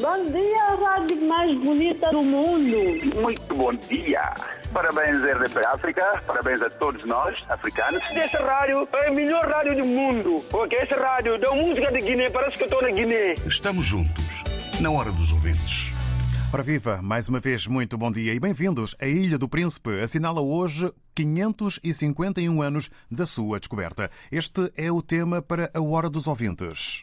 Bom dia, rádio mais bonita do mundo. Muito bom dia. Parabéns, RDP África. Parabéns a todos nós, africanos. Essa rádio é a melhor rádio do mundo. Porque essa rádio dá música de Guiné, parece que eu estou na Guiné. Estamos juntos, na hora dos ouvintes. Ora viva, mais uma vez muito bom dia e bem-vindos. A Ilha do Príncipe assinala hoje 551 anos da sua descoberta. Este é o tema para a Hora dos Ouvintes.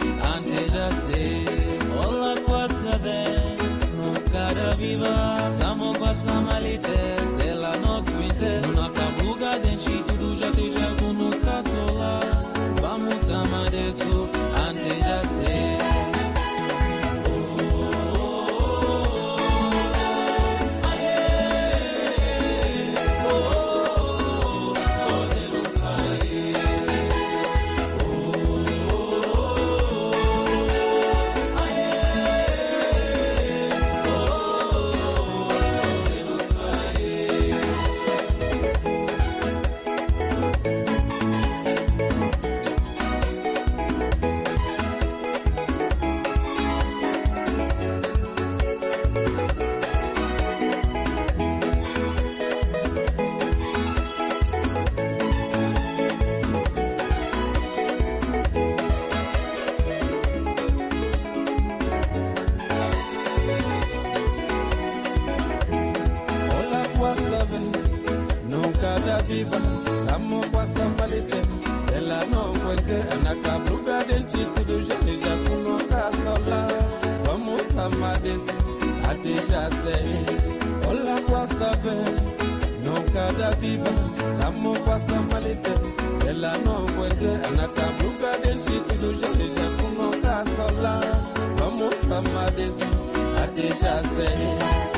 déjà c'est Ola kwa sabe Non kada viva Samo kwa samalite Sela non kwete Anakabuka deshi Kidusha deja kuno kasola Vamos sama desu A déjà c'est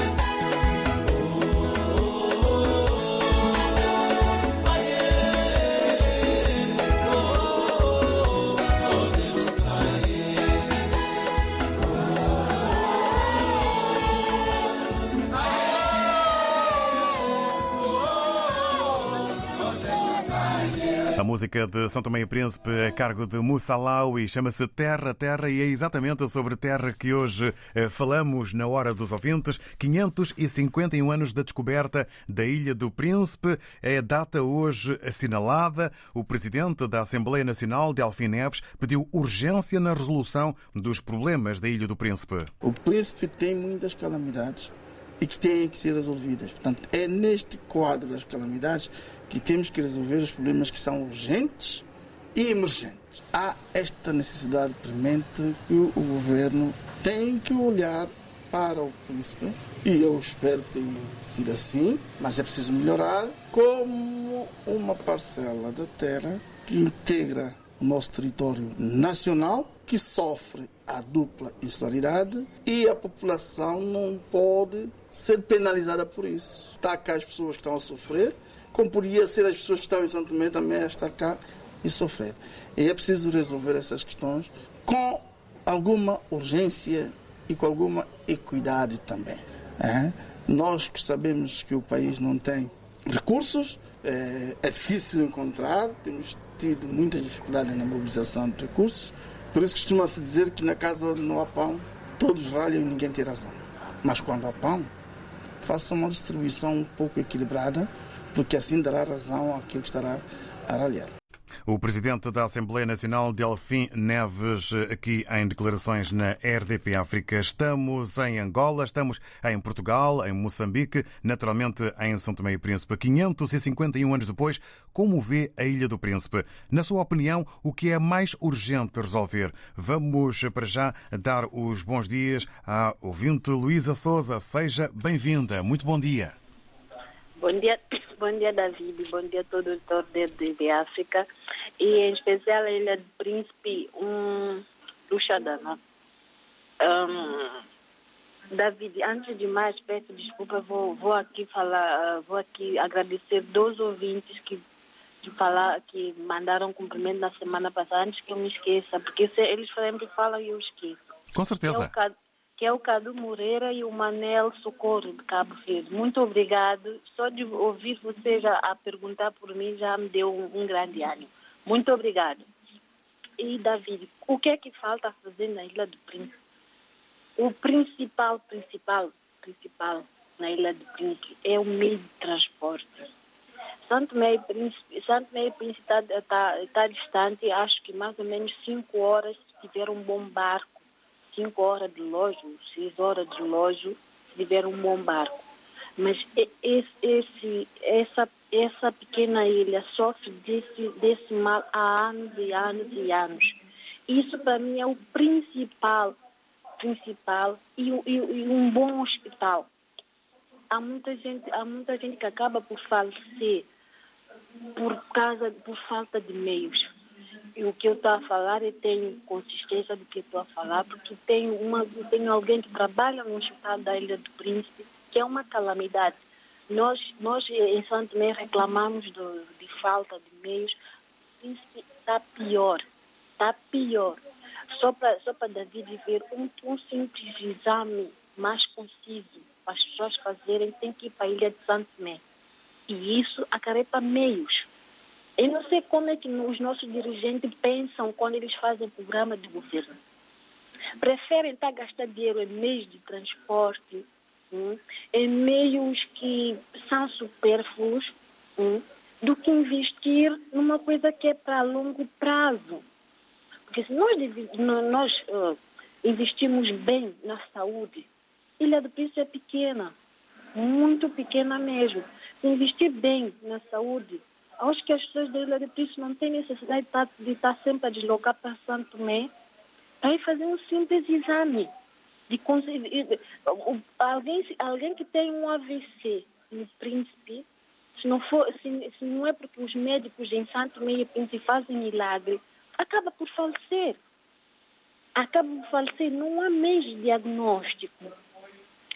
música de São Tomé e Príncipe a cargo de Mussalau e chama-se Terra, Terra e é exatamente sobre terra que hoje eh, falamos na Hora dos Ouvintes. 551 anos da descoberta da Ilha do Príncipe é a data hoje assinalada. O presidente da Assembleia Nacional, Delfim Neves, pediu urgência na resolução dos problemas da Ilha do Príncipe. O Príncipe tem muitas calamidades e que têm que ser resolvidas. Portanto, é neste quadro das calamidades que temos que resolver os problemas que são urgentes e emergentes. Há esta necessidade premente que o governo tem que olhar para o príncipe, e eu espero que tenha sido assim, mas é preciso melhorar como uma parcela da terra que integra o nosso território nacional, que sofre a dupla insularidade e a população não pode ser penalizada por isso. Cá as pessoas que estão a sofrer, como podia ser as pessoas que estão em Santo Tomé também a estar cá e sofrer. E é preciso resolver essas questões com alguma urgência e com alguma equidade também. É? Nós que sabemos que o país não tem recursos, é, é difícil encontrar, temos tido muita dificuldade na mobilização de recursos, por isso costuma-se dizer que na casa onde não há pão, todos ralham e ninguém tem razão. Mas quando há pão, faça uma distribuição um pouco equilibrada, porque assim dará razão àquilo que estará a ralhar. O presidente da Assembleia Nacional, Delfim Neves, aqui em declarações na RDP África. Estamos em Angola, estamos em Portugal, em Moçambique, naturalmente em São Tomé e Príncipe. 551 anos depois, como vê a Ilha do Príncipe? Na sua opinião, o que é mais urgente resolver? Vamos para já dar os bons dias à ouvinte Luísa Souza. Seja bem-vinda. Muito bom dia. Bom dia, bom dia David, bom dia a todo o autor de, de África e em especial a Ilha do Príncipe, um luxadana. Um, David, antes de mais, peço desculpa, vou, vou aqui falar, vou aqui agradecer dois ouvintes que de falar que mandaram cumprimento na semana passada, antes que eu me esqueça, porque se, eles sempre falam e eu esqueço. Com certeza. É o, que é o Cadu Moreira e o Manel Socorro de Cabo Verde. Muito obrigado. Só de ouvir você já a perguntar por mim já me deu um, um grande ânimo. Muito obrigado. E David, o que é que falta fazer na Ilha do Príncipe? O principal, principal, principal na Ilha do Príncipe é o meio de transporte. Santo Meio Príncipe, está tá, tá distante, acho que mais ou menos cinco horas se tiver um bom barco 5 horas de lojo, 6 horas de lojo, se tiver um bom barco. Mas esse, essa, essa pequena ilha sofre desse, desse mal há anos e anos e anos. Isso para mim é o principal, principal e, e, e um bom hospital. Há muita gente, há muita gente que acaba por falecer por causa, por falta de meios. O que eu estou a falar, eu tenho consistência do que estou a falar, porque tenho, uma, tenho alguém que trabalha no hospital da Ilha do Príncipe, que é uma calamidade. Nós, nós em Santo Tomé reclamamos do, de falta de meios. O Príncipe está pior, está pior. Só para só David ver um, um simples exame mais conciso para as pessoas fazerem, tem que ir para a Ilha de Santo Tomé. E isso acarreta meios. Eu não sei como é que os nossos dirigentes pensam quando eles fazem programa de governo. Preferem estar gastando dinheiro em meios de transporte, hum, em meios que são supérfluos, hum, do que investir numa coisa que é para longo prazo. Porque se nós, nós uh, investimos bem na saúde, Ilha do Príncipe é pequena, muito pequena mesmo. Se investir bem na saúde, Acho que as pessoas da Ilha de Príncipe não têm necessidade de estar, de estar sempre a deslocar para Santo Tomé para ir fazer um simples exame. De conseguir, alguém, alguém que tem um AVC no Príncipe, se não, for, se, se não é porque os médicos em Santo Tomé e Príncipe fazem milagre, acaba por falecer. Acaba por falecer. Não há meios de diagnóstico.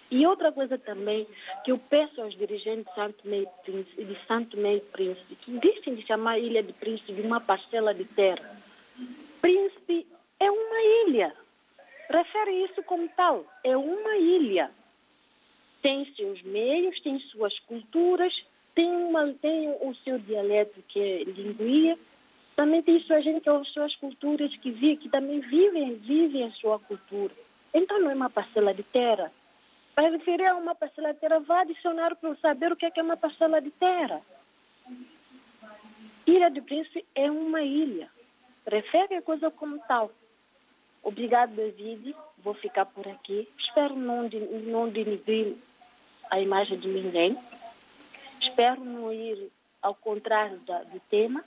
E outra coisa também que eu peço aos dirigentes de Santo Meio Príncipe, que deixem de chamar a Ilha de Príncipe de uma parcela de terra. Príncipe é uma ilha. Refere isso como tal. É uma ilha. Tem seus meios, tem suas culturas, tem, uma, tem o seu dialeto que é linguia, Enquanto isso, a gente ouve suas culturas que, vi, que também vivem, vivem a sua cultura. Então, não é uma parcela de terra. Para referir a uma parcela de terra, vá adicionar para saber o que é, que é uma parcela de terra. Ilha do Príncipe é uma ilha. Refere a coisa como tal. Obrigado, David. Vou ficar por aqui. Espero não, de, não denigrir a imagem de ninguém. Espero não ir ao contrário da, do tema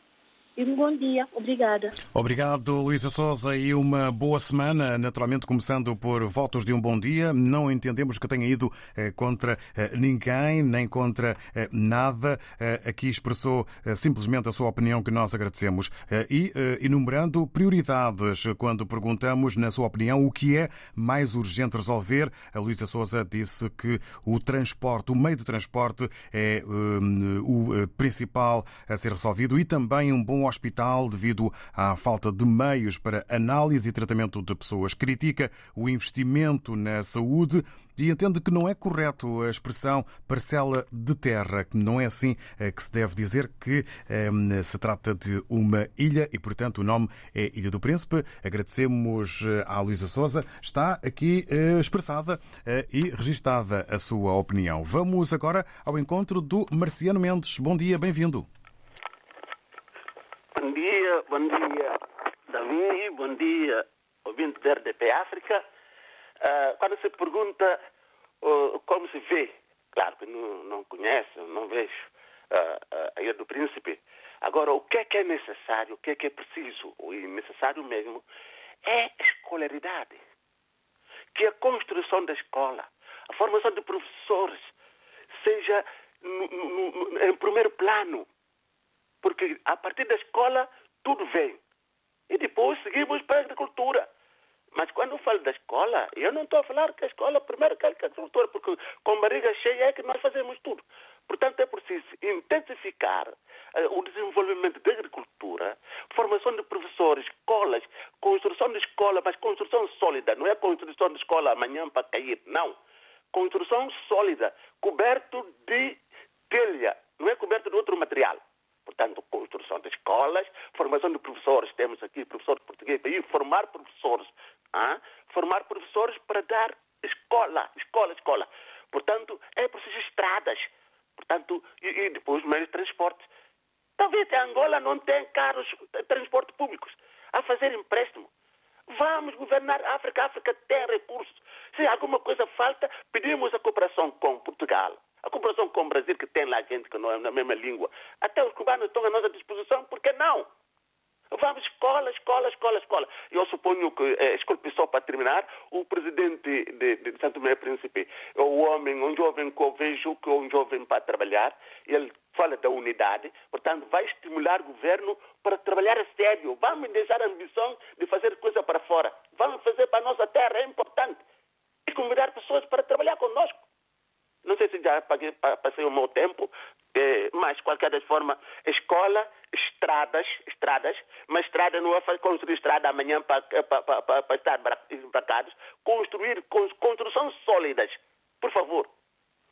e um bom dia. Obrigada. Obrigado, Luísa Souza, e uma boa semana. Naturalmente, começando por votos de um bom dia. Não entendemos que tenha ido eh, contra eh, ninguém, nem contra eh, nada. Aqui expressou simplesmente a sua opinião, que nós agradecemos. E enumerando prioridades, quando perguntamos, na sua opinião, o que é mais urgente resolver, a Luísa Souza disse que o transporte, o meio de transporte, é o principal a ser resolvido e também um bom um hospital devido à falta de meios para análise e tratamento de pessoas. Critica o investimento na saúde e entende que não é correto a expressão parcela de terra, que não é assim eh, que se deve dizer que eh, se trata de uma ilha e, portanto, o nome é Ilha do Príncipe. Agradecemos eh, à Luísa Souza. Está aqui expressada e registada a sua opinião. Vamos agora ao encontro do Marciano Mendes. Bom dia, bem-vindo. Bom dia, bom dia, Davi, bom dia, ouvinte da RDP África. Uh, quando se pergunta uh, como se vê, claro que não, não conhece, não vejo uh, a Ilha do Príncipe. Agora, o que é que é necessário, o que é que é preciso, e necessário mesmo, é escolaridade. Que a construção da escola, a formação de professores, seja no, no, no, em primeiro plano porque a partir da escola tudo vem. E depois seguimos para a agricultura. Mas quando eu falo da escola, eu não estou a falar que a escola primeiro quer que a agricultura, porque com barriga cheia é que nós fazemos tudo. Portanto, é preciso intensificar uh, o desenvolvimento da agricultura, formação de professores, escolas, construção de escola, mas construção sólida, não é construção de escola amanhã para cair, não. Construção sólida, coberto de telha, não é coberto de outro material. Portanto, construção de escolas, formação de professores. Temos aqui professores portugueses ir formar professores. Ah? Formar professores para dar escola, escola, escola. Portanto, é preciso estradas. Portanto, e, e depois meios de transporte. Talvez a Angola não tenha carros de transporte públicos. A fazer empréstimo. Vamos governar a África. A África tem recursos. Se alguma coisa falta, pedimos a cooperação com Portugal a comparação com o Brasil, que tem lá gente que não é na mesma língua, até os cubanos estão à nossa disposição, por que não? Vamos escola, escola, escola, escola. Eu suponho que, eh, só para terminar, o presidente de, de Santo Tomé Príncipe é um homem, um jovem que eu vejo que é um jovem para trabalhar, ele fala da unidade, portanto vai estimular o governo para trabalhar a sério. Vamos deixar a ambição de fazer coisa para fora. Vamos fazer para a nossa terra, é importante. E convidar pessoas para trabalhar conosco. Não sei se já passei o meu tempo, eh, mas, qualquer das formas, escola, estradas, estradas, mas estrada não é construir estrada amanhã para, para, para, para estar embarcados, construir construções sólidas. Por favor.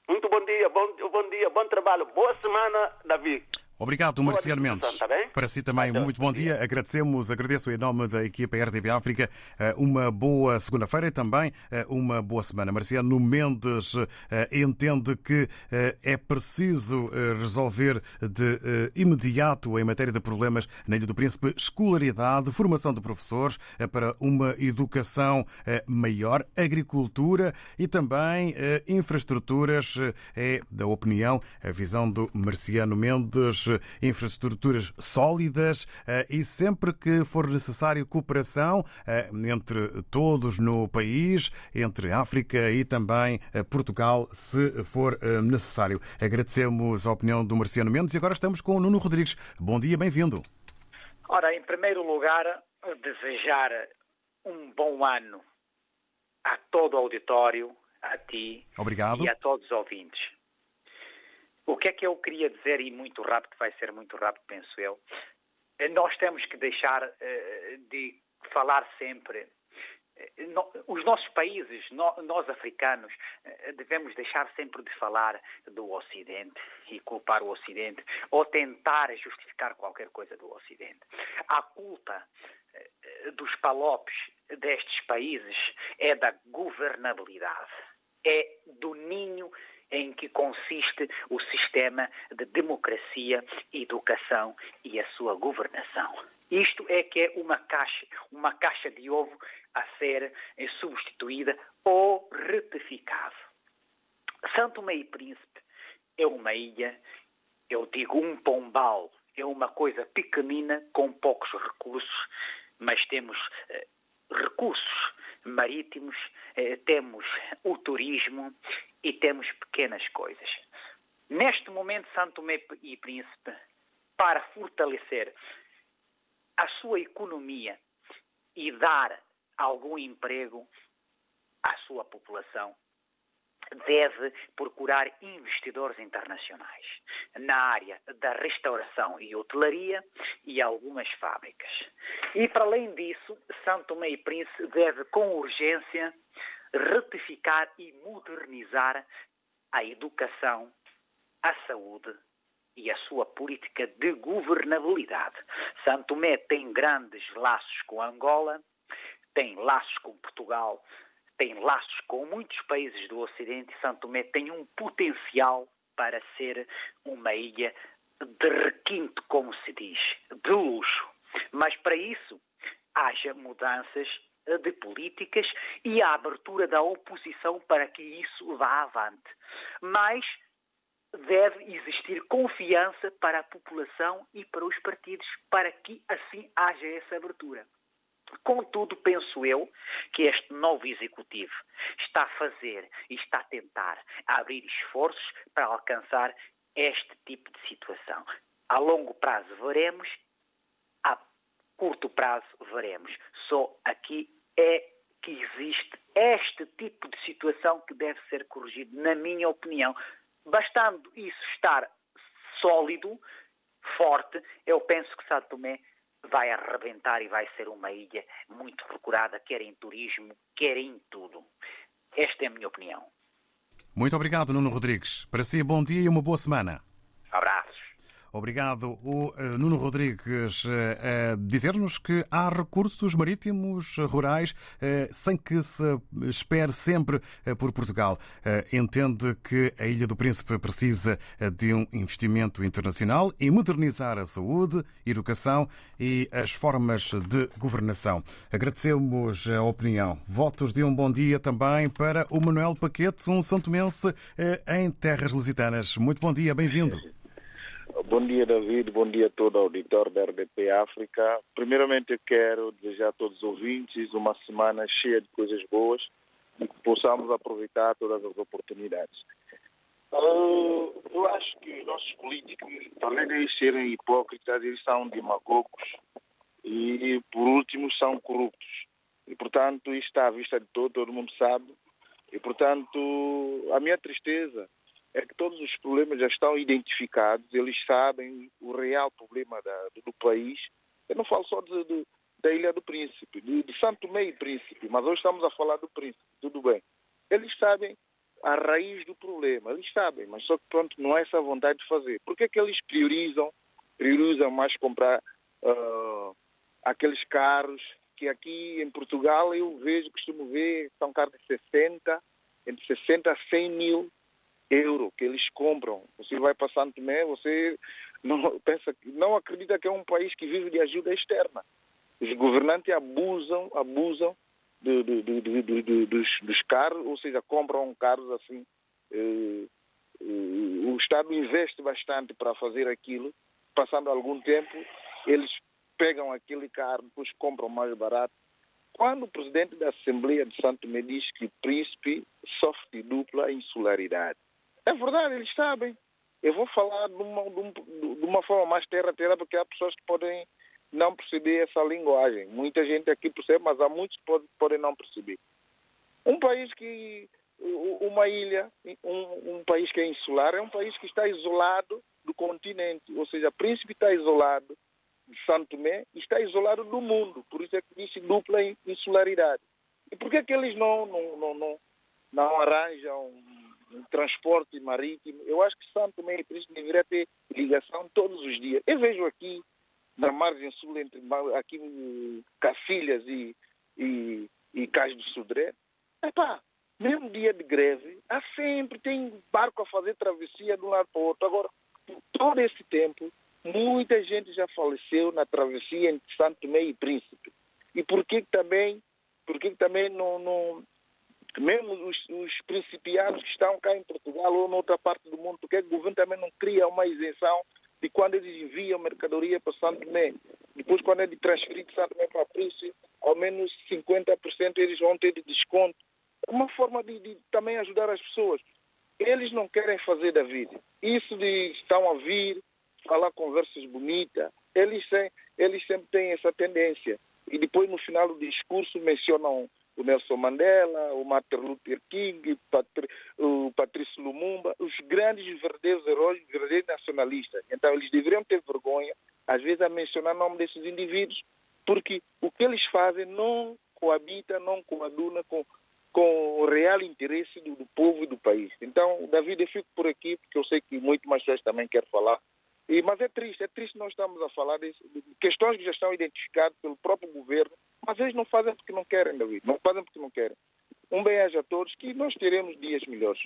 Muito bom dia, bom, bom dia, bom trabalho, boa semana, Davi. Obrigado, Marciano Mendes. Para si também, muito bom dia. Agradecemos, agradeço em nome da equipa RTP África eh, uma boa segunda-feira e também eh, uma boa semana. Marciano Mendes eh, entende que é preciso resolver de imediato em matéria de problemas na Ilha do Príncipe escolaridade, formação de professores para uma educação maior, agricultura e também infraestruturas. É da opinião, a visão do Marciano Mendes infraestruturas sólidas eh, e sempre que for necessário cooperação eh, entre todos no país, entre África e também eh, Portugal, se for necessário. Agradecemos a opinião do Marciano Mendes e agora estamos com o Nuno Rodrigues. Bom dia, bem-vindo. Ora, em primeiro lugar, desejar um bom ano a todo o auditório, a ti Obrigado. e a todos os ouvintes. Que é que eu queria dizer, e muito rápido, vai ser muito rápido, penso eu, nós temos que deixar uh, de falar sempre os nossos países, nós africanos, devemos deixar sempre de falar do Ocidente e culpar o Ocidente ou tentar justificar qualquer coisa do Ocidente. A culpa dos palopes destes países é da governabilidade, é do ninho em que consiste o sistema de democracia, educação e a sua governação. Isto é que é uma caixa, uma caixa de ovo a ser substituída ou retificado. Santo Meio Príncipe é uma ilha, eu digo um pombal, é uma coisa pequenina com poucos recursos, mas temos eh, recursos marítimos, eh, temos o turismo e temos pequenas coisas. Neste momento, Santo Tomé e Príncipe, para fortalecer a sua economia e dar algum emprego à sua população, deve procurar investidores internacionais na área da restauração e hotelaria e algumas fábricas. E, para além disso, Santo Tomé e Príncipe deve, com urgência, retificar e modernizar a educação, a saúde e a sua política de governabilidade. Santo Tomé tem grandes laços com Angola, tem laços com Portugal, tem laços com muitos países do Ocidente e Santo Tomé tem um potencial para ser uma ilha de requinte, como se diz, de luxo. Mas para isso, haja mudanças de políticas e a abertura da oposição para que isso vá avante. Mas deve existir confiança para a população e para os partidos para que assim haja essa abertura. Contudo, penso eu que este novo executivo está a fazer e está a tentar abrir esforços para alcançar este tipo de situação. A longo prazo veremos, a curto prazo veremos. Só aqui é que existe este tipo de situação que deve ser corrigido, na minha opinião. Bastando isso estar sólido, forte, eu penso que São Tomé vai arrebentar e vai ser uma ilha muito procurada, quer em turismo, quer em tudo. Esta é a minha opinião. Muito obrigado, Nuno Rodrigues. Para si, bom dia e uma boa semana. Abraços. Obrigado, o eh, Nuno Rodrigues, eh, a dizer-nos que há recursos marítimos rurais eh, sem que se espere sempre por Portugal. Entende que a Ilha do Príncipe precisa de um investimento internacional e modernizar a saúde, educação e as formas de governação. Agradecemos a opinião. Votos de um bom dia também para o Manuel Paquete, um santomense em terras lusitanas. Muito bom dia, bem-vindo. Bom dia, David. Bom dia a todo o auditório da RDP África. Primeiramente, eu quero desejar a todos os ouvintes uma semana cheia de coisas boas e que possamos aproveitar todas as oportunidades. Uh, eu acho que nossos políticos, além de serem hipócritas, eles são demagogos e, por último, são corruptos. E, portanto, isto está à vista de todo, todo mundo sabe. E, portanto, a minha tristeza é que todos os problemas já estão identificados, eles sabem o real problema da, do país. Eu não falo só de, de, da Ilha do Príncipe, de, de Santo e Príncipe, mas hoje estamos a falar do Príncipe, tudo bem. Eles sabem a raiz do problema, eles sabem, mas só que pronto, não é essa vontade de fazer. Por que é que eles priorizam, priorizam mais comprar uh, aqueles carros que aqui em Portugal eu vejo, costumo ver, são carros de 60, entre 60 a 100 mil euro que eles compram. Você vai para Santo Tomé, você não pensa, não acredita que é um país que vive de ajuda externa. Os governantes abusam, abusam de, de, de, dos, dos, carros, ou seja, compram carros assim. Eh, eh, o Estado investe bastante para fazer aquilo. Passando algum tempo, eles pegam aquele carro, depois compram mais barato. Quando o presidente da Assembleia de Santo Tomé diz que o príncipe sofre de dupla insularidade, é verdade, eles sabem. Eu vou falar de uma, de uma forma mais terra-terra, porque há pessoas que podem não perceber essa linguagem. Muita gente aqui percebe, mas há muitos que podem, não perceber. Um país que. Uma ilha, um, um país que é insular, é um país que está isolado do continente. Ou seja, Príncipe está isolado de Santo Tomé está isolado do mundo. Por isso é que disse dupla insularidade. E por que, que eles não, não, não, não, não arranjam transporte marítimo? Eu acho que Santo Tomé e Príncipe deveria ter ligação todos os dias. Eu vejo aqui, na margem sul, entre aqui Cacilhas e, e, e Cais do Sudré, epá, mesmo dia de greve, há sempre, tem barco a fazer travessia de um lado para o outro. Agora, todo esse tempo, muita gente já faleceu na travessia entre Santo Tomé e Príncipe. E por que também, por que também não, não mesmo os, os, principianos que estão cá em Portugal ou noutra parte do mundo, porque o governo também não cria uma isenção de quando eles enviam mercadoria para Santo Tomé. Depois, quando é de transferir de Santo Tomé para Príncipe, ao menos 50% eles vão ter de desconto. É uma forma de, de também ajudar as pessoas. Eles não querem fazer da vida. Isso de estão a vir, falar conversas bonitas, eles, eles sempre têm essa tendência. E depois, no final do discurso, mencionam o Nelson Mandela, o Martin Luther King, o Patrício Lumumba, os grandes verdadeiros heróis, verdadeiros nacionalistas. Então, eles deveriam ter vergonha, às vezes, a mencionar o nome desses indivíduos, porque o que eles fazem não coabita, não coaduna com, com o real interesse do, do povo e do país. Então, David, eu fico por aqui, porque eu sei que muito mais pessoas também querem falar e, mas é triste, é triste nós estamos a falar de, de, questões que já estão identificadas pelo próprio governo, mas eles não fazem porque não querem, David, não fazem porque não querem. Um bem-aja a todos, que nós teremos dias melhores.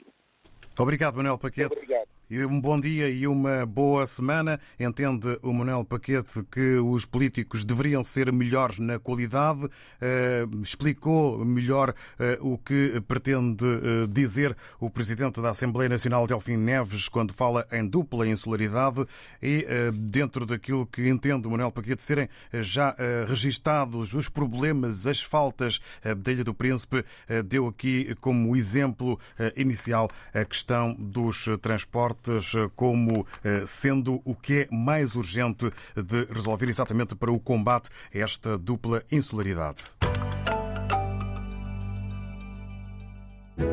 Obrigado, Manuel Paquete. Obrigado. Um bom dia e uma boa semana. Entende o Manuel Paquete que os políticos deveriam ser melhores na qualidade. Uh, explicou melhor uh, o que pretende uh, dizer o Presidente da Assembleia Nacional, Delfim Neves, quando fala em dupla insularidade e, dentro daquilo que entende o Manuel Paquete serem já registados os problemas, as faltas da Ilha do Príncipe, deu aqui como exemplo inicial a questão dos transportes eh, como eh, sendo o que é mais urgente de resolver exatamente para o combate a esta dupla insularidade.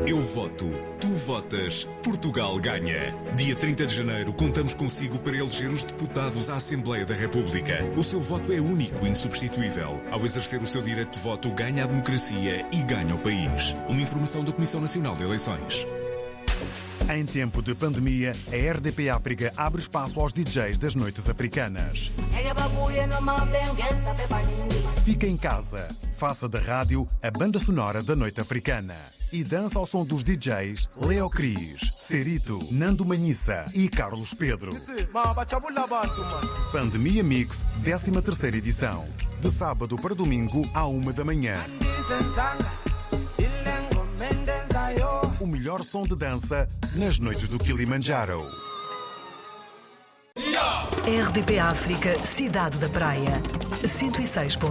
Eu voto, tu votas, Portugal ganha. Dia 30 de janeiro, contamos consigo para eleger os deputados à Assembleia da República. O seu voto é único e insubstituível. Ao exercer o seu direito de voto, ganha a democracia e ganha o país. Uma informação da Comissão Nacional de Eleições. Em tempo de pandemia, a RDP África abre espaço aos DJs das noites africanas. Fica em casa, faça da rádio a banda sonora da noite africana. E dança ao som dos DJs Leo Cris, Cerito, Nando Manhissa e Carlos Pedro. Pandemia Mix, 13 terceira edição. De sábado para domingo, à uma da manhã. O melhor som de dança nas noites do Kilimanjaro. RDP África, Cidade da Praia, 106.1.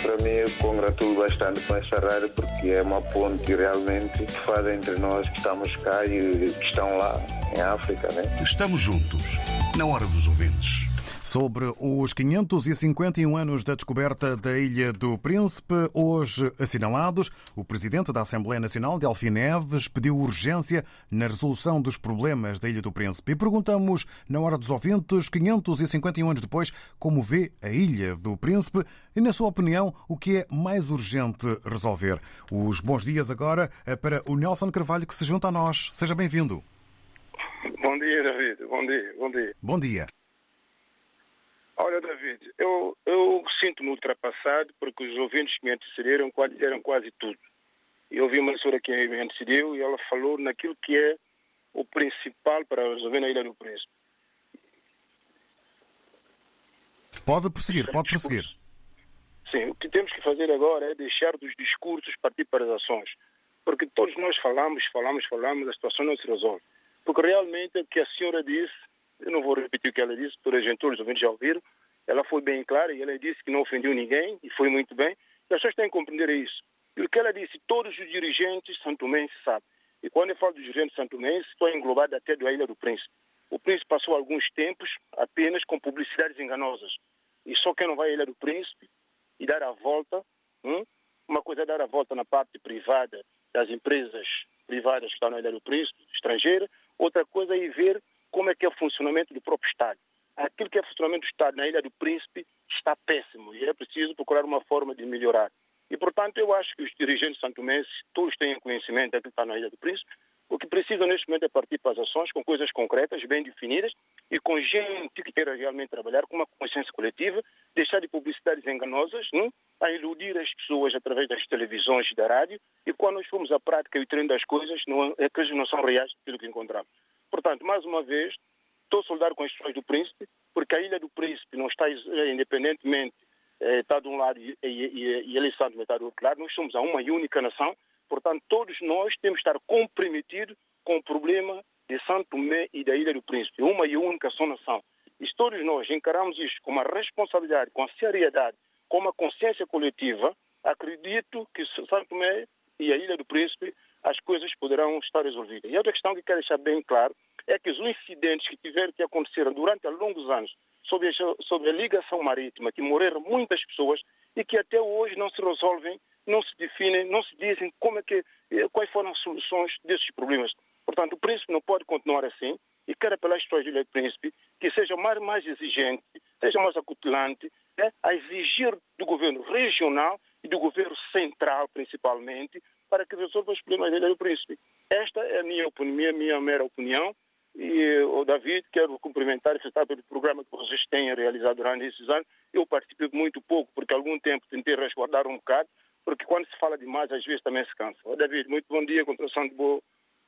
Para mim, eu congratulo bastante com essa rádio porque é uma ponte realmente que faz entre nós que estamos cá e que estão lá em África. Né? Estamos juntos, na hora dos ouvintes. Sobre os 551 anos da descoberta da Ilha do Príncipe, hoje assinalados, o presidente da Assembleia Nacional, Delfim Neves, pediu urgência na resolução dos problemas da Ilha do Príncipe. E perguntamos, na hora dos ouvintes, 551 anos depois, como vê a Ilha do Príncipe e, na sua opinião, o que é mais urgente resolver. Os bons dias agora para o Nelson Carvalho, que se junta a nós. Seja bem-vindo. Bom dia, David. Bom dia, bom dia. Bom dia. Olha, David, eu, eu sinto-me ultrapassado porque os ouvintes que me antecederam quase disseram quase tudo. Eu ouvi uma senhora que me antecedeu e ela falou naquilo que é o principal para resolver na Ilha do Príncipe. Pode prosseguir, pode prosseguir. Sim, o que temos que fazer agora é deixar dos discursos partir para as ações. Porque todos nós falamos, falamos, falamos, a situação não se resolve. Porque realmente o que a senhora disse eu não vou repetir o que ela disse, por todos os ouvintes já ouviram. Ela foi bem clara e ela disse que não ofendeu ninguém e foi muito bem. E as pessoas têm que compreender isso. E o que ela disse, todos os dirigentes santomenses sabem. E quando eu falo dos dirigentes santomenses, estou englobado até da Ilha do Príncipe. O Príncipe passou alguns tempos apenas com publicidades enganosas. E só quem não vai à Ilha do Príncipe e dar a volta, hum? uma coisa é dar a volta na parte privada das empresas privadas que estão na Ilha do Príncipe, estrangeira, outra coisa é ir ver como é que é o funcionamento do próprio Estado. aquilo que é funcionamento do Estado na Ilha do Príncipe está péssimo e é preciso procurar uma forma de melhorar. E, portanto, eu acho que os dirigentes santomenses todos têm conhecimento daquilo que está na Ilha do Príncipe. O que precisam neste momento é partir para as ações com coisas concretas, bem definidas e com gente que queira realmente trabalhar com uma consciência coletiva, deixar de publicidades enganosas, hein? a iludir as pessoas através das televisões e da rádio e quando nós formos à prática e o treino das coisas, não, é que não são reais daquilo que encontramos. Portanto, mais uma vez, estou soldar com as pessoas do Príncipe, porque a Ilha do Príncipe não está independentemente está de um lado e, e, e ele está do outro lado. Nós somos a uma única nação, portanto, todos nós temos que estar comprometidos com o problema de Santo Tomé e da Ilha do Príncipe, uma e única só nação. E se todos nós encaramos isto com uma responsabilidade, com a seriedade, com uma consciência coletiva, acredito que Santo Tomé e a Ilha do Príncipe as coisas poderão estar resolvidas. E outra questão que quero deixar bem claro é que os incidentes que tiveram que acontecer durante longos anos sobre a, sobre a ligação marítima, que morreram muitas pessoas e que até hoje não se resolvem, não se definem, não se dizem como é que, eh, quais foram as soluções desses problemas. Portanto, o príncipe não pode continuar assim e quero apelar às pessoas do príncipe que seja mais, mais exigente, seja mais acutilante, né, a exigir do governo regional e do governo central, principalmente, para que resolva os problemas Ilha do Príncipe. Esta é a minha opinião, a minha mera opinião. E o David, quero cumprimentar e felicitar pelo programa que vocês têm realizado durante esses anos. Eu participei muito pouco, porque há algum tempo tentei resguardar um bocado, porque quando se fala demais, às vezes também se cansa. O David, muito bom dia, continuação de boa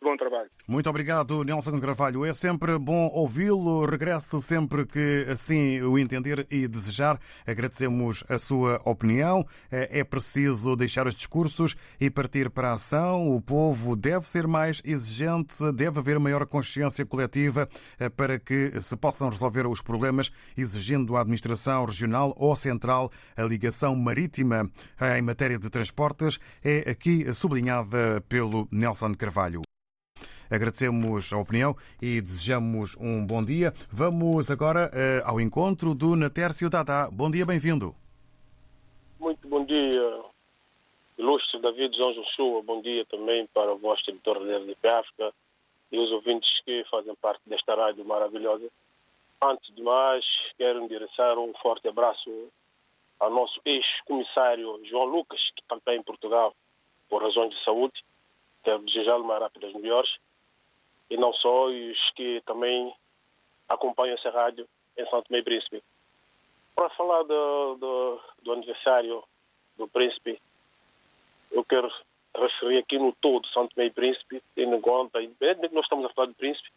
Bom trabalho. Muito obrigado, Nelson Carvalho. É sempre bom ouvi-lo. Regresse sempre que assim o entender e desejar. Agradecemos a sua opinião. É preciso deixar os discursos e partir para a ação. O povo deve ser mais exigente, deve haver maior consciência coletiva eh, para que se possam resolver os problemas, exigindo à administração regional ou central a ligação marítima em matéria de transportes. É aqui sublinhada pelo Nelson Carvalho. Agradecemos a opinião e desejamos um bom dia. Vamos agora uh, ao encontro do Natércio Dada. Bom dia, bem-vindo. Muito bom dia, ilustre David João Joshua. Bom dia também para vosso editor da RDP África e os ouvintes que fazem parte desta rádio maravilhosa. Antes de mais, quero endereçar um forte abraço ao nosso ex-comissário João Lucas, que está em Portugal por razões de saúde. Quero desejar-lhe uma rápida melhores e não só os que também acompanham essa rádio em Santo e Príncipe. Para falar do, do, do, aniversário do Príncipe, eu quero referir aqui no todo Santo Tomé e em conta, independentemente que nós estamos a falar do Príncipe,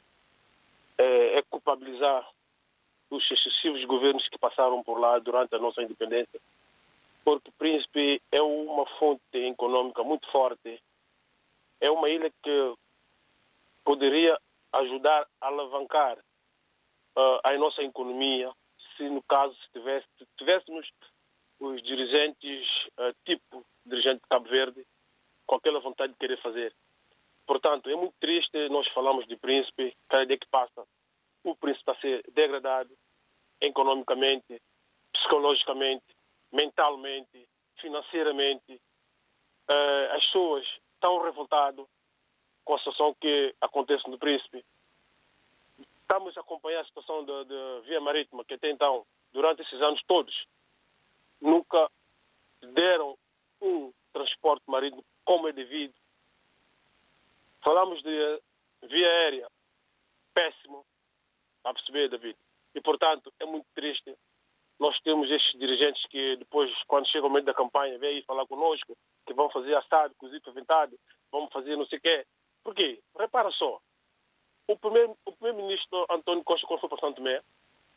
é, é culpabilizar os excessivos governos que passaram por lá durante a nossa independência, porque Príncipe é uma fonte econômica muito forte, é uma ilha que poderia ajudar a alavancar uh, a nossa economia se, no caso, se tivesse, tivéssemos os dirigentes, uh, tipo dirigente de Cabo Verde, com aquela vontade de querer fazer. Portanto, é muito triste nós falamos de príncipe, cada dia que passa, o príncipe está a ser degradado economicamente, psicologicamente, mentalmente, financeiramente. Uh, as pessoas estão revoltadas com a situação que acontece no Príncipe. Estamos a acompanhar a situação da via marítima, que até então, durante esses anos todos, nunca deram um transporte marítimo como é devido. Falamos de via aérea, péssimo, a perceber, David. E, portanto, é muito triste. Nós temos estes dirigentes que depois, quando chega o momento da campanha, vêm aí falar conosco, que vão fazer assado, cozido, aventado, vão fazer não sei o quê. Por quê? Repara só. O primeiro-ministro primeiro António Costa, quando foi para Santo Tomé,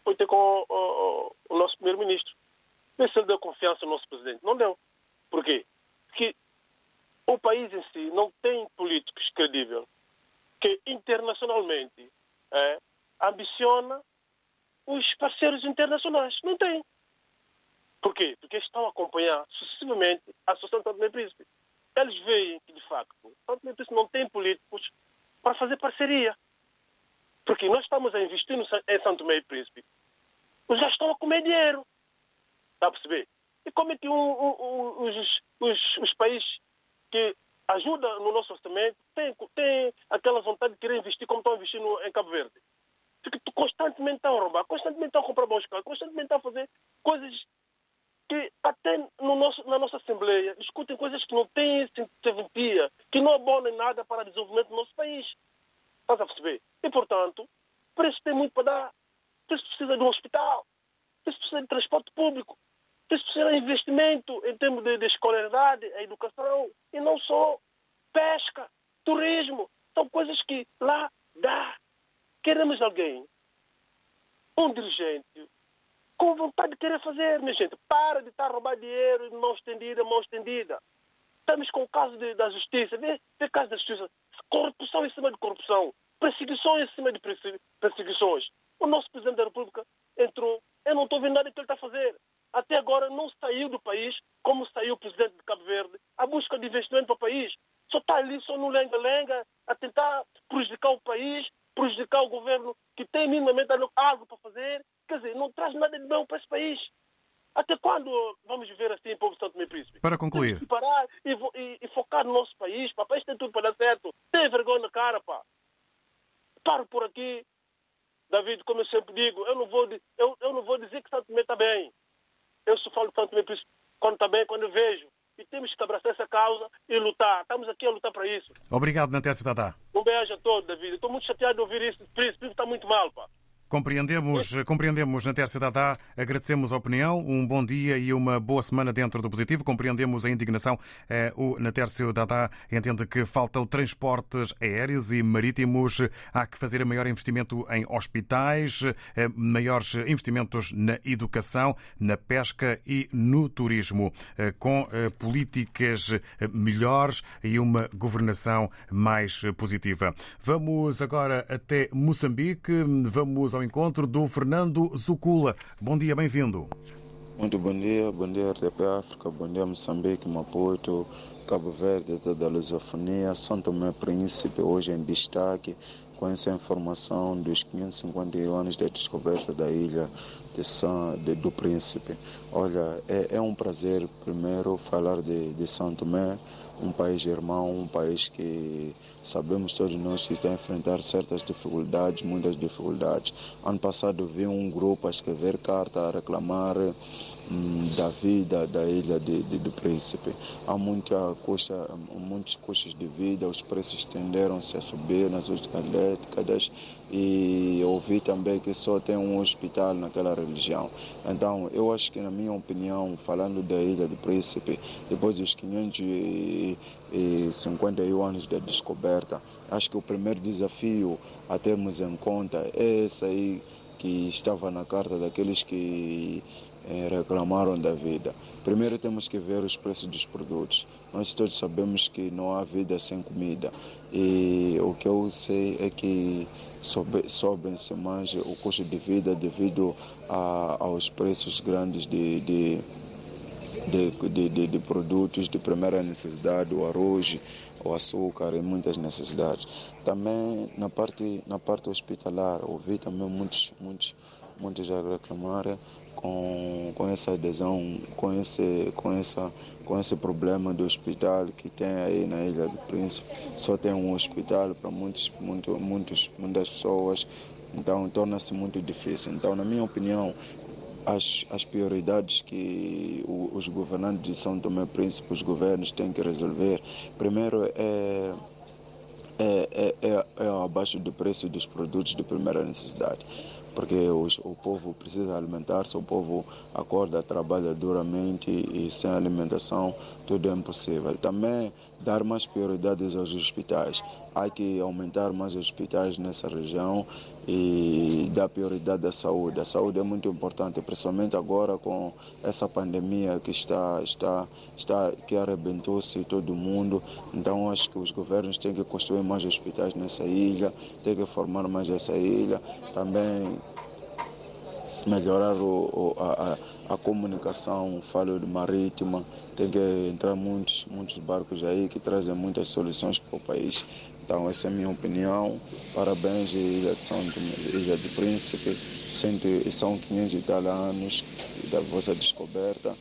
foi ter com o, o, o nosso primeiro-ministro. Vê se ele deu confiança ao nosso presidente. Não deu. Por quê? Porque o país em si não tem políticos credíveis que internacionalmente é, ambiciona os parceiros internacionais. Não tem. Por quê? Porque estão a acompanhar sucessivamente a Associação de Tomé Eles veem que, de facto, não tem políticos para fazer parceria. Porque nós estamos a investir no, em Santo Meio Príncipe. Eles já estão a comer dinheiro. Está a perceber? E como é que um, um, os, os, os países que ajudam no nosso orçamento têm, têm aquela vontade de querer investir como estão investindo em Cabo Verde? Porque constantemente estão a roubar, constantemente estão a que tá até no nosso, na nossa Assembleia discutem coisas que não têm serventia, que não abonem nada para o desenvolvimento do nosso país. Estás a perceber? E, portanto, para isso tem muito para dar. Para isso precisa de um hospital, para isso precisa de transporte público, para isso precisa de investimento em termos de, de escolaridade, a educação, e não só pesca, turismo. São coisas que lá dá. Queremos alguém, um dirigente, com vontade de querer fazer, minha gente. Para de estar a roubar dinheiro de mão estendida, mão estendida. Estamos com o caso de, da justiça. Vê, vê caso da justiça. Corrupção em cima de corrupção. Perseguições em cima de perseguições. O nosso Presidente da República entrou. Eu não estou vendo nada que ele está a fazer. Até agora não saiu do país como saiu o Presidente de Cabo Verde. A busca de investimento para o país. Só está ali, só no lenga-lenga, a tentar prejudicar o país, prejudicar o governo que tem minimamente algo para fazer. Quer dizer, não traz nada de bom para esse país. Até quando vamos viver assim, povo Santo Meu Príncipe? Para concluir. Parar e, e, e, focar no nosso país. Pá. País tem tudo para dar certo. Tem vergonha na cara, pá. Paro por aqui. David, como eu sempre digo, eu não vou, eu, eu não vou dizer que Santo Tomé está bem. Eu só falo de Santo Tomé Príncipe quando está bem, quando eu vejo. E temos que abraçar essa causa e lutar. Estamos aqui a lutar para isso. Obrigado, Natécio Dadá. Um beijo a todos, David. Estou muito chateado de ouvir isso. Príncipe está muito mal, pá. Compreendemos, compreendemos Natércio Dadá, agradecemos a opinião, um bom dia e uma boa semana dentro do positivo. Compreendemos a indignação. O Natércio Dadá entende que faltam transportes aéreos e marítimos. Há que fazer maior investimento em hospitais, maiores investimentos na educação, na pesca e no turismo, com políticas melhores e uma governação mais positiva. Vamos agora até Moçambique. Vamos ao encontro do Fernando Zucula. Bom dia, bem-vindo. Muito bom dia, bom dia RDP África, bom dia Moçambique, Maputo, Cabo Verde, toda a lusofonia, São Tomé Príncipe, hoje em destaque, com essa informação dos 551 anos da descoberta da ilha de São, de, do Príncipe. Olha, é, é, um prazer primeiro falar de, de São Tomé, um país irmão, um país que sabemos todos nós que está a enfrentar certas dificuldades, muitas dificuldades. Ano passado vi um grupo a escrever carta a reclamar da vida da ilha de, de, do Príncipe. Há muita custa, muitos custos de vida, os preços tenderam-se a subir nas últimas décadas e ouvi também que só tem um hospital naquela religião. Então, eu acho que, na minha opinião, falando da Ilha do Príncipe, depois dos 551 anos da descoberta, acho que o primeiro desafio a termos em conta é esse aí que estava na carta daqueles que reclamaram da vida. Primeiro temos que ver os preços dos produtos. Nós todos sabemos que não há vida sem comida. E o que eu sei é que sobe-se mais o custo de vida devido a, aos preços grandes de, de, de, de, de produtos de primeira necessidade, o arroz, o açúcar e muitas necessidades. Também na parte, na parte hospitalar, ouvi também muitos, muitos, muitos a reclamar com, com essa adesão, com esse, com, essa, com esse problema do hospital que tem aí na Ilha do Príncipe. Só tem um hospital para muitos, muito, muitos, muitas pessoas, então torna-se muito difícil. Então, na minha opinião, as, as prioridades que os governantes de São Tomé Príncipe, os governos têm que resolver, primeiro é é, é, é, é abaixo do preço dos produtos de primeira necessidade porque os, o povo precisa alimentar-se, o povo acorda, trabalha duramente e sem alimentação tudo é impossível. Também dar mais prioridades aos hospitais. Há que aumentar mais hospitais nessa região e dar prioridade à saúde. A saúde é muito importante, principalmente agora com essa pandemia que está, está, está que arrebentou-se todo mundo. Então acho que os governos têm que construir mais hospitais nessa ilha, têm que formar mais essa ilha. Também melhorar o, a, a, a comunicação, falo de marítima, tem que entrar muitos, muitos barcos aí que trazem muitas soluções para o país. Então essa é a minha opinião. Parabéns Ilha de São Ilha do Príncipe. Cento, são 500 e tal anos da vossa descoberta.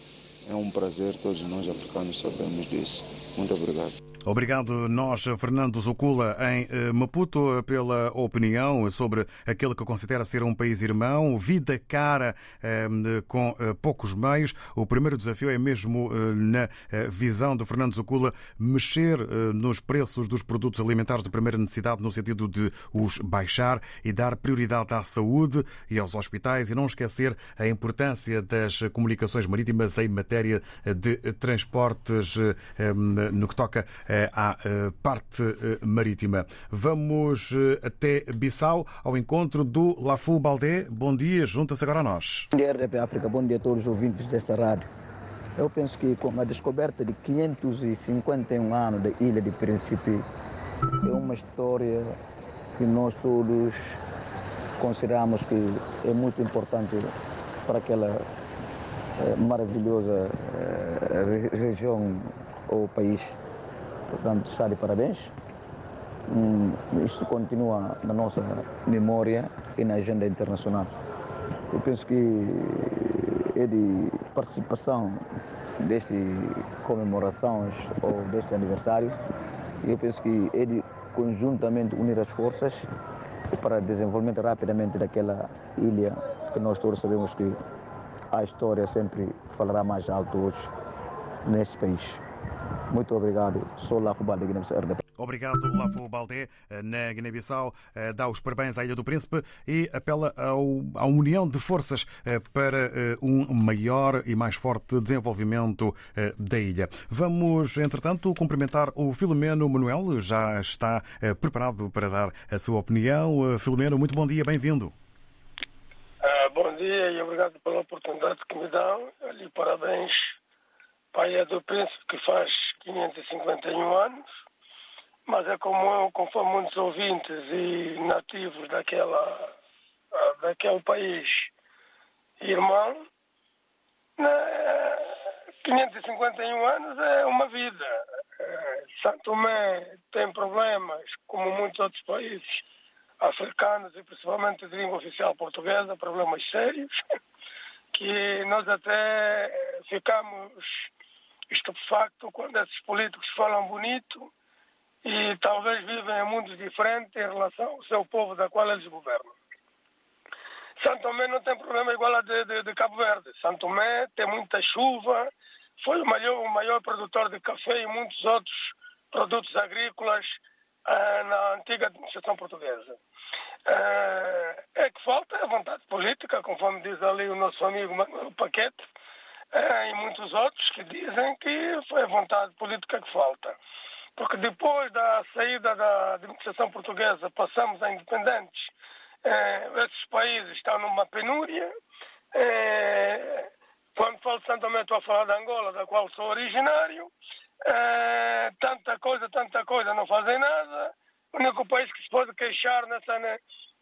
É um prazer, todos nós africanos sabemos disso. Muito obrigado. Obrigado, nós, Fernando Zucula, em eh, Maputo, pela opinião sobre aquele que considera ser um país irmão, vida cara eh, com eh, poucos meios. O primeiro desafio é mesmo na visão de Fernando Zucula mexer nos preços dos produtos alimentares de primeira necessidade, no sentido de os baixar e dar prioridade à saúde e aos hospitais e não esquecer a importância das comunicações marítimas em matéria de transportes no que toca à eh, parte eh, marítima. Vamos eh, até Bissau, ao encontro do Lafu Baldé. Bom dia, junta-se agora a nós. Bom dia, RDP África. Bom dia a todos os ouvintes desta rádio. Eu penso que com a descoberta de 551 anos da Ilha de Príncipe, é uma história que nós todos consideramos que é muito importante para aquela maravilhosa região ou país. Portanto, está de parabéns. Hum, isto continua na nossa memória e na agenda internacional. Eu penso que é de participação deste comemorações ou deste aniversário. Eu penso que é de conjuntamente unir as forças para desenvolvimento rapidamente daquela ilha que nós todos sabemos que a história sempre falará mais alto hoje nesse país. Muito obrigado. Sou Lafo Baldé, Guiné-Bissau, RDP. Obrigado, Lafo Baldé, na Guiné-Bissau. Eh, dá os parabéns à Ilha do Príncipe e apela ao, à união de forças eh, para eh, um maior e mais forte desenvolvimento da ilha. Vamos, entretanto, cumprimentar o Filomeno Manuel. Já está preparado para dar a sua opinião. Filomeno, muito bom dia, bem-vindo. Ah, bom dia e obrigado pela oportunidade que me dão. Ali, parabéns Pai é do Príncipe que faz 551 anos, mas é como eu, conforme muitos ouvintes e nativos daquela, daquele país irmão, 551 anos é uma vida. Santo Tomé tem problemas, como muitos outros países africanos e principalmente de língua oficial portuguesa, problemas sérios, que nós até ficamos estupefacto quando esses políticos falam bonito e talvez vivem em mundos diferentes em relação ao seu povo da qual eles governam. Santo Tomé não tem problema igual a de, de, de Cabo Verde. Santo Tomé tem muita chuva, foi o maior, o maior produtor de café e muitos outros produtos agrícolas ah, na antiga administração portuguesa. Ah, é que falta a vontade política, conforme diz ali o nosso amigo Manuel Paquete, e muitos outros que dizem que foi a vontade política que falta. Porque depois da saída da administração portuguesa passamos a independentes. É, esses países estão numa penúria. É, quando falo de Santo Tomé, estou a falar de Angola, da qual sou originário. É, tanta coisa, tanta coisa, não fazem nada. O único país que se pode queixar nessa,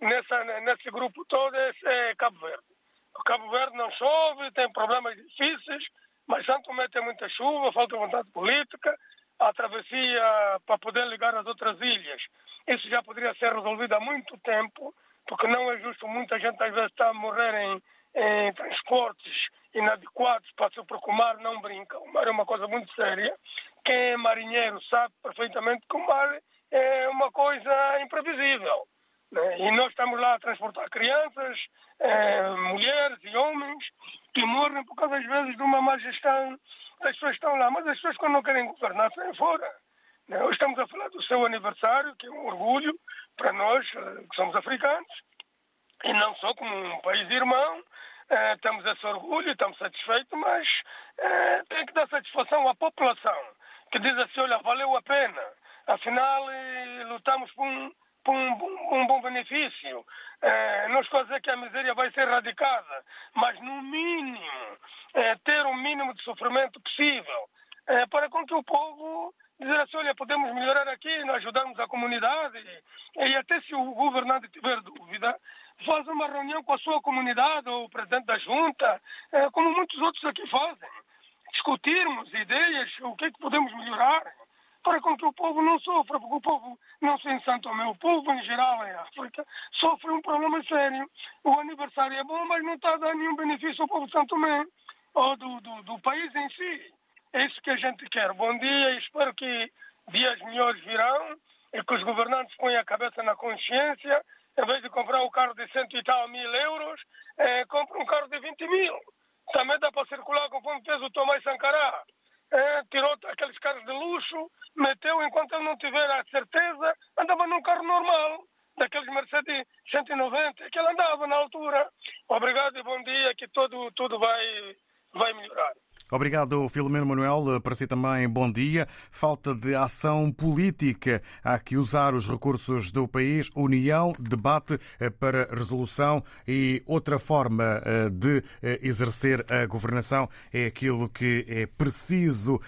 nessa, nesse grupo todo é, é Cabo Verde. O Cabo Verde não chove, tem problemas difíceis, mas Santo Tomé tem muita chuva, falta vontade política, a travessia para poder ligar as outras ilhas. Isso já poderia ser resolvido há muito tempo, porque não é justo muita gente às vezes estar a morrer em, em transportes inadequados para se porque o mar não brinca. O mar é uma coisa muito séria. Quem é marinheiro sabe perfeitamente que o mar é uma coisa imprevisível. Né? E nós estamos lá a transportar crianças, eh, mulheres e homens que morrem por causa, às vezes, de uma má gestão das pessoas estão lá. Mas as pessoas, quando não querem governar, saem fora. Né? Hoje estamos a falar do seu aniversário, que é um orgulho para nós, eh, que somos africanos, e não só como um país irmão. Eh, temos esse orgulho, estamos satisfeitos, mas eh, tem que dar satisfação à população, que diz assim, olha, valeu a pena. Afinal, eh, lutamos por um um, um, bom benefício. É, não estou a dizer que a miséria vai ser erradicada, mas no mínimo é, ter o mínimo de sofrimento possível é, para com que o povo dizer assim, olha, podemos melhorar aqui, nós ajudamos a comunidade e, e até se o governante tiver dúvida, faz uma reunião com a sua comunidade ou o presidente da junta, como muitos outros aqui fazem. Discutirmos ideias, o que é que podemos melhorar para com que o povo não sofra, porque o povo, não só em Santo Tomé, o povo em geral em África, sofre um problema sério. O aniversário é bom, mas não está a dar nenhum benefício ao povo de Santo Tomé, ou do, do, do país em si. É isso que a gente quer. Bom dia e espero que dias melhores virão e que os governantes ponham a cabeça na consciência, em vez de comprar um carro de cento e tal mil euros, é, um carro de 20 mil. Também dá para circular conforme fez o Tomás Sankara. É, tirou aqueles carros de luxo, meteu enquanto ele não tiver a certeza, andava num carro normal, daqueles Mercedes 190, que ele andava na altura. Obrigado e bom dia, que tudo, tudo vai, vai melhorar. Obrigado, Filomeno Manuel. Para si também, bom dia. Falta de ação política. Há que usar os recursos do país. União, debate eh, para resolução e outra forma eh, de eh, exercer a governação é aquilo que é preciso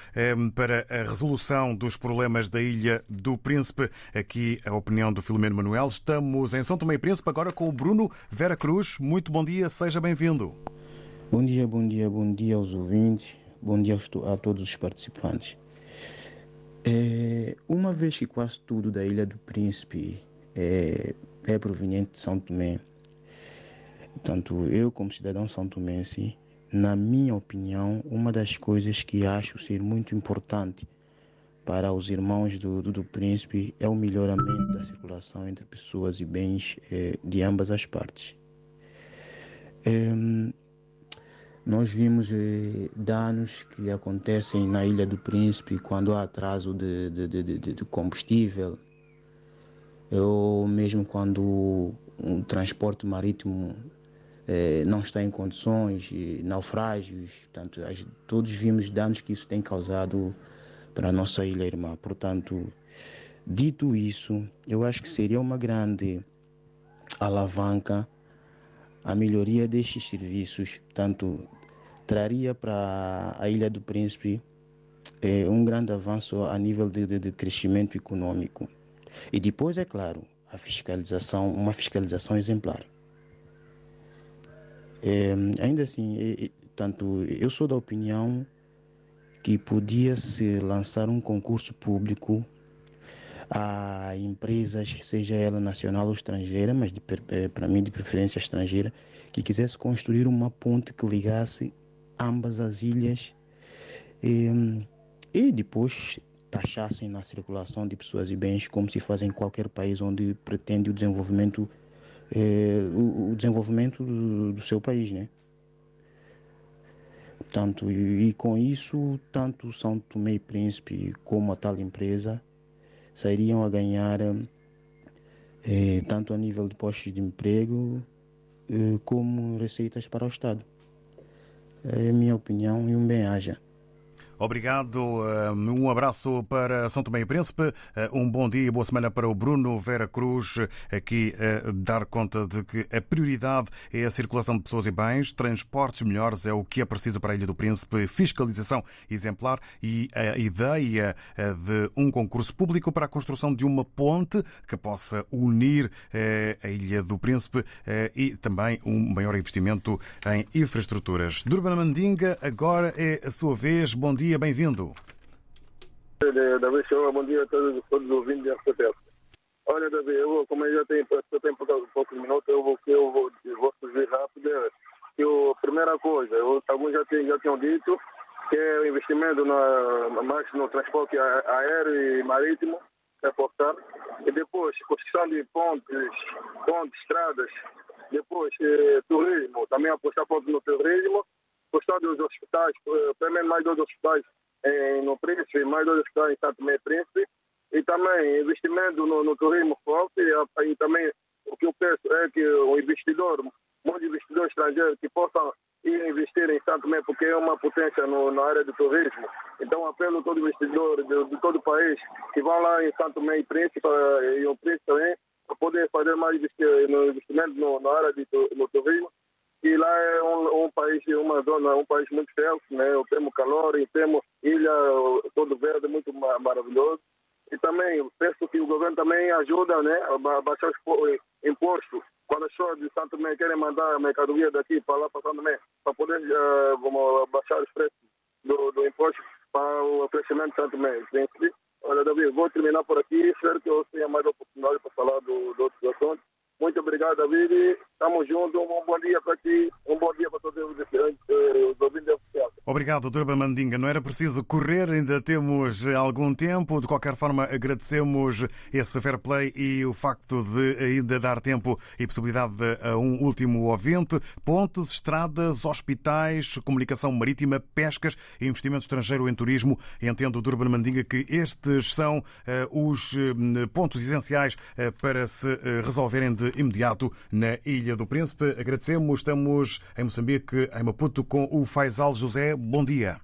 para a resolução dos problemas da Ilha do Príncipe. Aqui a opinião do Filomeno Manuel. Estamos em São Tomé e Príncipe agora com o Bruno Vera Cruz. Muito bom dia, seja bem-vindo. Bom dia, bom dia, bom dia aos ouvintes, bom dia a todos os participantes. É, uma vez que quase tudo da Ilha do Príncipe é, é proveniente de São Tomé, tanto eu como cidadão são tomense, na minha opinião, uma das coisas que acho ser muito importante para os irmãos do, do, do Príncipe é o melhoramento da circulação entre pessoas e bens é, de ambas as partes. É, nós vimos eh, danos que acontecem na Ilha do Príncipe quando há atraso de, de, de, de combustível, ou mesmo quando o transporte marítimo eh, não está em condições, naufrágios. Portanto, todos vimos danos que isso tem causado para a nossa ilha irmã. Portanto, dito isso, eu acho que seria uma grande alavanca a melhoria destes serviços, tanto traria para a Ilha do Príncipe é, um grande avanço a nível de, de, de, crescimento econômico. E depois, é claro, a fiscalização, uma fiscalização exemplar. É, ainda assim, é, tanto eu sou da opinião que podia se lançar um concurso público a empresas, seja ela nacional ou estrangeira, mas para mim de preferência estrangeira, que quisesse construir uma ponte que ligasse ambas as ilhas e, e depois taxassem na circulação de pessoas e bens como se faz em qualquer país onde pretende o desenvolvimento eh, o, o, desenvolvimento do, do, seu país, né? Portanto, e, e, com isso, tanto São Tomé e Príncipe como a tal empresa sairiam a ganhar eh, tanto a nível de postos de emprego eh, como receitas para o Estado. É minha opinião e um bem-aja. Obrigado. Um abraço para São Tomé e Príncipe. Um bom dia e boa semana para o Bruno Vera Cruz. Aqui dar conta de que a prioridade é a circulação de pessoas e bens, transportes melhores é o que é preciso para a Ilha do Príncipe, fiscalização exemplar e a ideia de um concurso público para a construção de uma ponte que possa unir a Ilha do Príncipe e também um maior investimento em infraestruturas. Durban Mandinga, agora é a sua vez. Bom dia dia, bem-vindo. Davi Show, bom dia a todos, todos os ouvintes da RTP. Olha, Davi, eu vou, como eu já tenho, eu tenho poucos minutos, eu vou, eu vou, eu vou rápido. Que a primeira coisa, eu, alguns já, já tinham dito, que é o investimento na, mais no transporte aéreo e marítimo, reforçar. E depois, construção de pontes, pontes, estradas. Depois, eh, turismo, também apostar ponto no turismo gostar dos hospitais, eh, pelo menos mais dois hospitais em, no Príncipe, mais dois hospitais em Santo Tomé Príncipe, e também investimento no, no turismo forte, e, e, também o que eu peço é que o investidor, muitos investidores estrangeiros que possam ir investir em Santo Tomé, porque é uma potência no, na área do turismo. Então apelo a todo investidor de, de, todo o país que vão lá em Santo e Príncipe, eh, e o Príncipe também, para poder fazer mais investimento no, na área de, no turismo e lá é um, um, país, uma zona, um país muito fértil, né? Temos calor temos ilha todo verde, muito maravilhoso. E também peço que o governo também ajuda, né? A baixar os impostos. Quando as pessoas de Santo Tomé querem mandar a mercadoria daqui para lá para Santo Tomé, para poder uh, baixar os preços do, do imposto para o crescimento de Santo Tomé. Olha, Davi, vou terminar por aqui. Espero que eu tenha mais oportunidade para falar do, do outros assuntos. Muito obrigado, David. Estamos juntos. Um bom dia para ti. Um bom dia para todos os ouvintes da Obrigado, Durba Mandinga. Não era preciso correr, ainda temos algum tempo. De qualquer forma, agradecemos esse fair play e o facto de ainda dar tempo e possibilidade a um último ouvinte. Pontes, estradas, hospitais, comunicação marítima, pescas investimento estrangeiro em turismo. Entendo, Durba Mandinga, que estes são uh, os pontos essenciais para se resolverem de imediato na Ilha do Príncipe. Agradecemos. Estamos em Moçambique, em Maputo, com o Faisal José bom dia.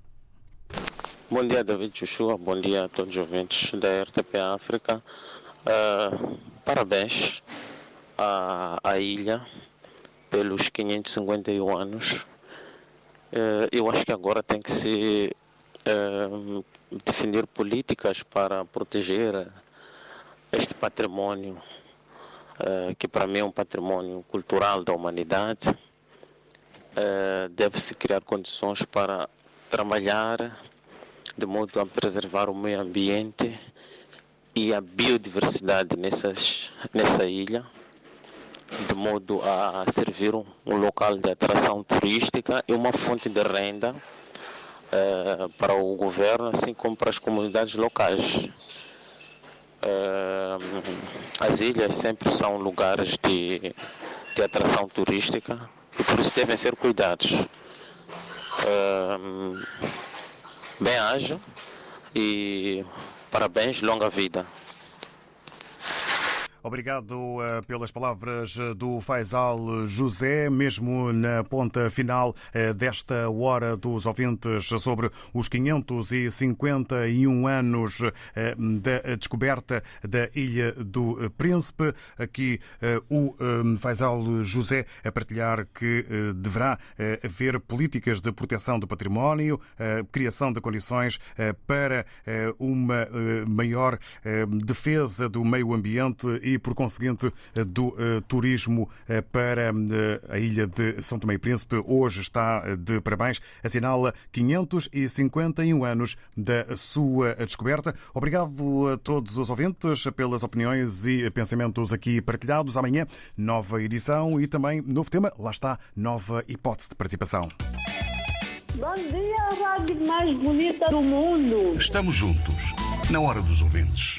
Bom dia, David Joshua. Bom dia a todos os ouvintes da RTP África. Uh, parabéns à, à, ilha pelos 551 anos. Uh, eu acho que agora tem que se uh, definir políticas para proteger este património, que para mim é um património cultural da humanidade uh, deve-se criar condições para trabalhar de modo a preservar o meio ambiente e a biodiversidade nessas, nessa ilha, de modo a servir um, um local de atração turística e uma fonte de renda uh, para o governo, assim como para as comunidades locais. Uh, as ilhas sempre são lugares de, de atração turística e por isso devem ser cuidados. Bem-aja e parabéns, longa vida. Obrigado uh, pelas palavras eh, do Faisal José, mesmo na ponta final uh, desta hora dos ouvintes sobre os 551 anos da descoberta da Ilha do Príncipe. Aqui o Faisal José a partilhar que deverá haver políticas de proteção do património, criação de condições para uma maior defesa do meio ambiente e e, por conseguinte, do uh, turismo uh, para uh, a ilha de São Tomé e Príncipe. Hoje está de parabéns, assinala 551 anos da sua descoberta. Obrigado a todos os ouvintes pelas opiniões e pensamentos aqui partilhados. Amanhã, nova edição e também novo tema. Lá está, nova hipótese de participação. Bom dia, a rádio mais bonita do mundo. Estamos juntos, na hora dos ouvintes.